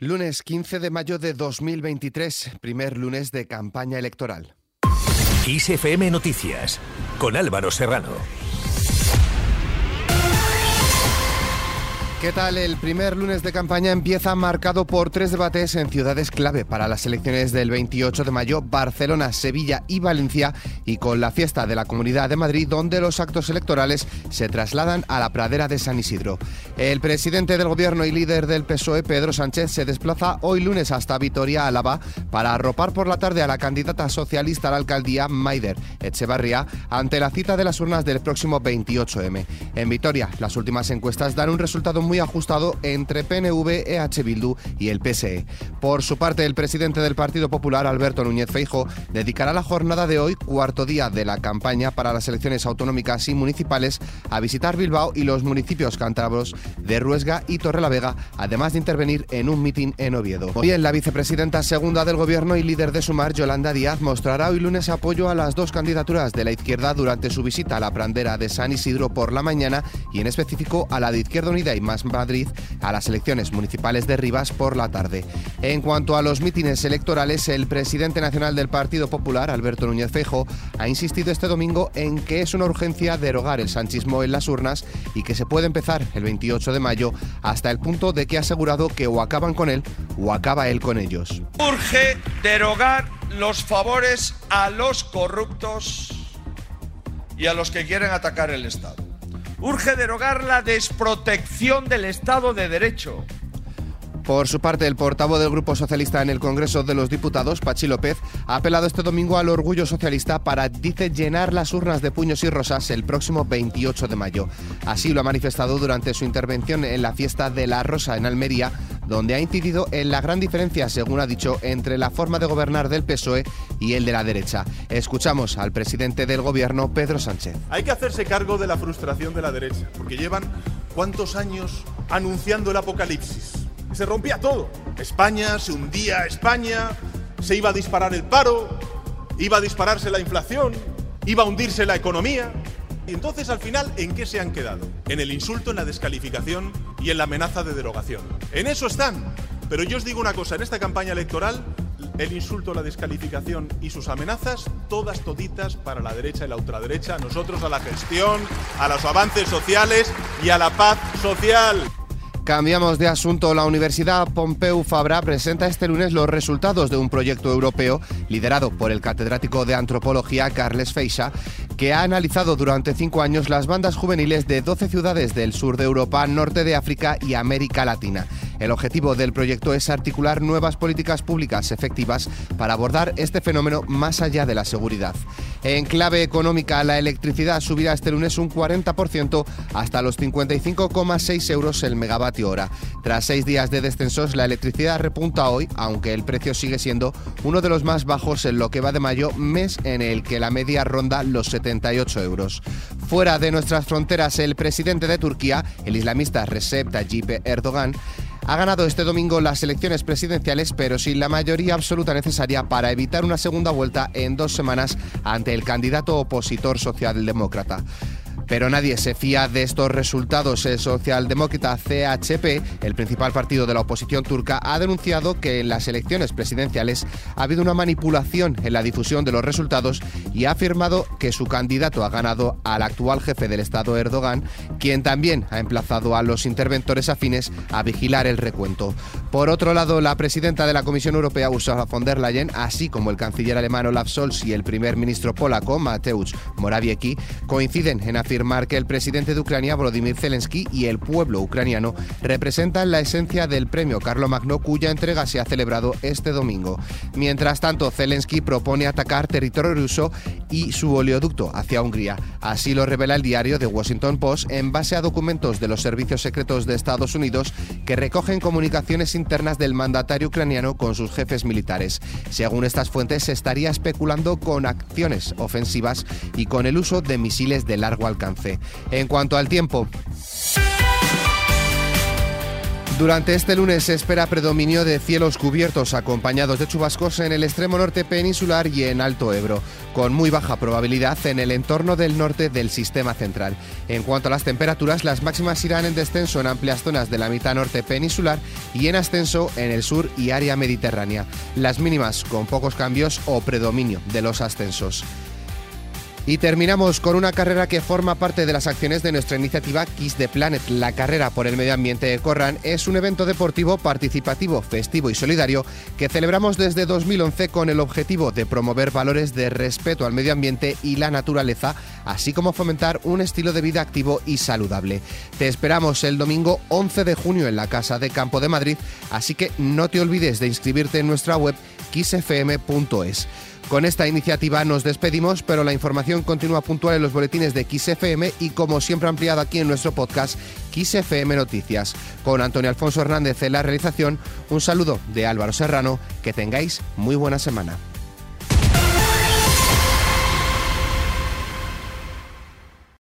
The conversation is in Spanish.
Lunes 15 de mayo de 2023, primer lunes de campaña electoral. ISFM Noticias, con Álvaro Serrano. ¿Qué tal? El primer lunes de campaña empieza marcado por tres debates en ciudades clave para las elecciones del 28 de mayo, Barcelona, Sevilla y Valencia, y con la fiesta de la Comunidad de Madrid, donde los actos electorales se trasladan a la pradera de San Isidro. El presidente del gobierno y líder del PSOE, Pedro Sánchez, se desplaza hoy lunes hasta Vitoria, Álava, para arropar por la tarde a la candidata socialista a la alcaldía, Maider Echevarría, ante la cita de las urnas del próximo 28M. En Vitoria, las últimas encuestas dan un resultado ajustado entre PNV, EH Bildu y el PSE. Por su parte, el presidente del Partido Popular, Alberto Núñez Feijo, dedicará la jornada de hoy, cuarto día de la campaña para las elecciones autonómicas y municipales, a visitar Bilbao y los municipios cántabros de Ruesga y Torrelavega, además de intervenir en un mitin en Oviedo. Bien, la vicepresidenta segunda del Gobierno y líder de Sumar, Yolanda Díaz, mostrará hoy lunes apoyo a las dos candidaturas de la izquierda durante su visita a la prandera de San Isidro por la mañana y en específico a la de Izquierda Unida y Más Madrid a las elecciones municipales de Rivas por la tarde. En cuanto a los mítines electorales, el presidente nacional del Partido Popular, Alberto Núñez Fejo, ha insistido este domingo en que es una urgencia derogar el sanchismo en las urnas y que se puede empezar el 28 de mayo hasta el punto de que ha asegurado que o acaban con él o acaba él con ellos. Urge derogar los favores a los corruptos y a los que quieren atacar el Estado. Urge derogar la desprotección del Estado de Derecho. Por su parte, el portavoz del Grupo Socialista en el Congreso de los Diputados, Pachi López, ha apelado este domingo al orgullo socialista para, dice, llenar las urnas de puños y rosas el próximo 28 de mayo. Así lo ha manifestado durante su intervención en la fiesta de la Rosa en Almería, donde ha incidido en la gran diferencia, según ha dicho, entre la forma de gobernar del PSOE y el de la derecha. Escuchamos al presidente del gobierno, Pedro Sánchez. Hay que hacerse cargo de la frustración de la derecha, porque llevan cuántos años anunciando el apocalipsis. Se rompía todo. España, se hundía España, se iba a disparar el paro, iba a dispararse la inflación, iba a hundirse la economía. Y entonces al final, ¿en qué se han quedado? En el insulto, en la descalificación y en la amenaza de derogación. En eso están. Pero yo os digo una cosa, en esta campaña electoral, el insulto, la descalificación y sus amenazas, todas toditas para la derecha y la ultraderecha, nosotros a la gestión, a los avances sociales y a la paz social. Cambiamos de asunto. La Universidad Pompeu Fabra presenta este lunes los resultados de un proyecto europeo liderado por el catedrático de antropología Carles Feixa, que ha analizado durante cinco años las bandas juveniles de 12 ciudades del sur de Europa, norte de África y América Latina. El objetivo del proyecto es articular nuevas políticas públicas efectivas para abordar este fenómeno más allá de la seguridad. En clave económica, la electricidad subirá este lunes un 40% hasta los 55,6 euros el megavatio hora. Tras seis días de descensos, la electricidad repunta hoy, aunque el precio sigue siendo uno de los más bajos en lo que va de mayo, mes en el que la media ronda los 78 euros. Fuera de nuestras fronteras, el presidente de Turquía, el islamista Recep Tayyip Erdogan, ha ganado este domingo las elecciones presidenciales, pero sin la mayoría absoluta necesaria para evitar una segunda vuelta en dos semanas ante el candidato opositor socialdemócrata. Pero nadie se fía de estos resultados. El socialdemócrata CHP, el principal partido de la oposición turca, ha denunciado que en las elecciones presidenciales ha habido una manipulación en la difusión de los resultados y ha afirmado que su candidato ha ganado al actual jefe del Estado Erdogan, quien también ha emplazado a los interventores afines a vigilar el recuento. Por otro lado, la presidenta de la Comisión Europea, Ursula von der Leyen, así como el canciller alemán Olaf Scholz y el primer ministro polaco, Mateusz Morawiecki, coinciden en afirmar que el presidente de Ucrania, Volodymyr Zelensky, y el pueblo ucraniano representan la esencia del premio Magno, cuya entrega se ha celebrado este domingo. Mientras tanto, Zelensky propone atacar territorio ruso y su oleoducto hacia Hungría. Así lo revela el diario The Washington Post en base a documentos de los servicios secretos de Estados Unidos que recogen comunicaciones internas del mandatario ucraniano con sus jefes militares. Según estas fuentes, se estaría especulando con acciones ofensivas y con el uso de misiles de largo alcance. En cuanto al tiempo, Durante este lunes se espera predominio de cielos cubiertos acompañados de chubascos en el extremo norte peninsular y en Alto Ebro, con muy baja probabilidad en el entorno del norte del sistema central. En cuanto a las temperaturas, las máximas irán en descenso en amplias zonas de la mitad norte peninsular y en ascenso en el sur y área mediterránea. Las mínimas con pocos cambios o predominio de los ascensos. Y terminamos con una carrera que forma parte de las acciones de nuestra iniciativa Kiss the Planet. La carrera por el medio ambiente de Corran es un evento deportivo participativo, festivo y solidario que celebramos desde 2011 con el objetivo de promover valores de respeto al medio ambiente y la naturaleza, así como fomentar un estilo de vida activo y saludable. Te esperamos el domingo 11 de junio en la Casa de Campo de Madrid, así que no te olvides de inscribirte en nuestra web kissfm.es. Con esta iniciativa nos despedimos, pero la información continúa puntual en los boletines de XFM y como siempre ampliada aquí en nuestro podcast XFM Noticias. Con Antonio Alfonso Hernández en la realización, un saludo de Álvaro Serrano, que tengáis muy buena semana.